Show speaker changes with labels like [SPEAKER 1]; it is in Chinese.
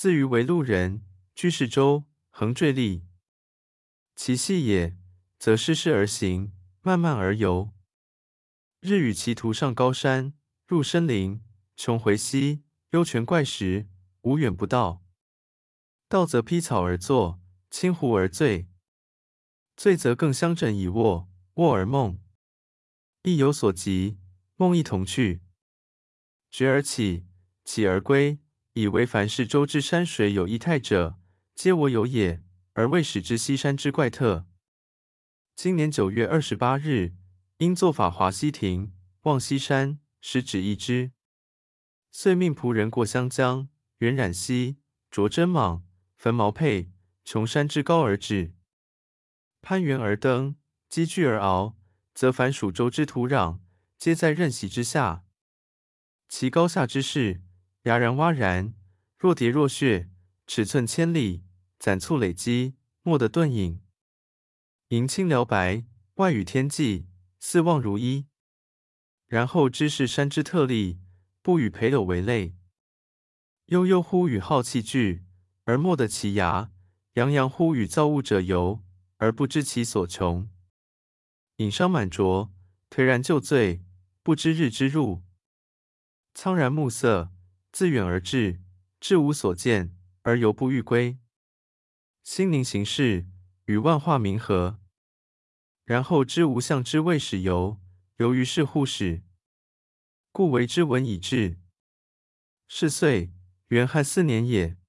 [SPEAKER 1] 自余为路人，居士州，横坠立。其细也，则施施而行，漫漫而游。日与其途上高山，入深林，穷回溪，幽泉怪石，无远不到。道则披草而坐，倾壶而醉。醉则更相枕以卧，卧而梦。意有所及，梦亦同趣。觉而起，起而归，以为凡是州之山水有异态者，皆我有也，而未始知西山之怪特。今年九月二十八日，因作法华西亭，望西山，时止一之。遂命仆人过湘江，原染溪，着针茻，焚毛佩，穷山之高而止。攀援而登，积聚而遨，则凡属州之土壤，皆在刃席之下。其高下之势，崖然洼然，若叠若穴，尺寸千里，斩簇累积，莫得顿隐。营青辽白，外与天际，四望如一。然后知是山之特丽，不与裴柳为类。悠悠乎与浩气俱，而莫得其涯；洋洋乎与造物者游，而不知其所穷。饮觴满酌，颓然就醉，不知日之入。苍然暮色，自远而至，至无所见，而犹不欲归。心宁行事，与万化冥合。然后知无相之谓始由，由于是护始，故为之文以至。是岁，元亥四年也。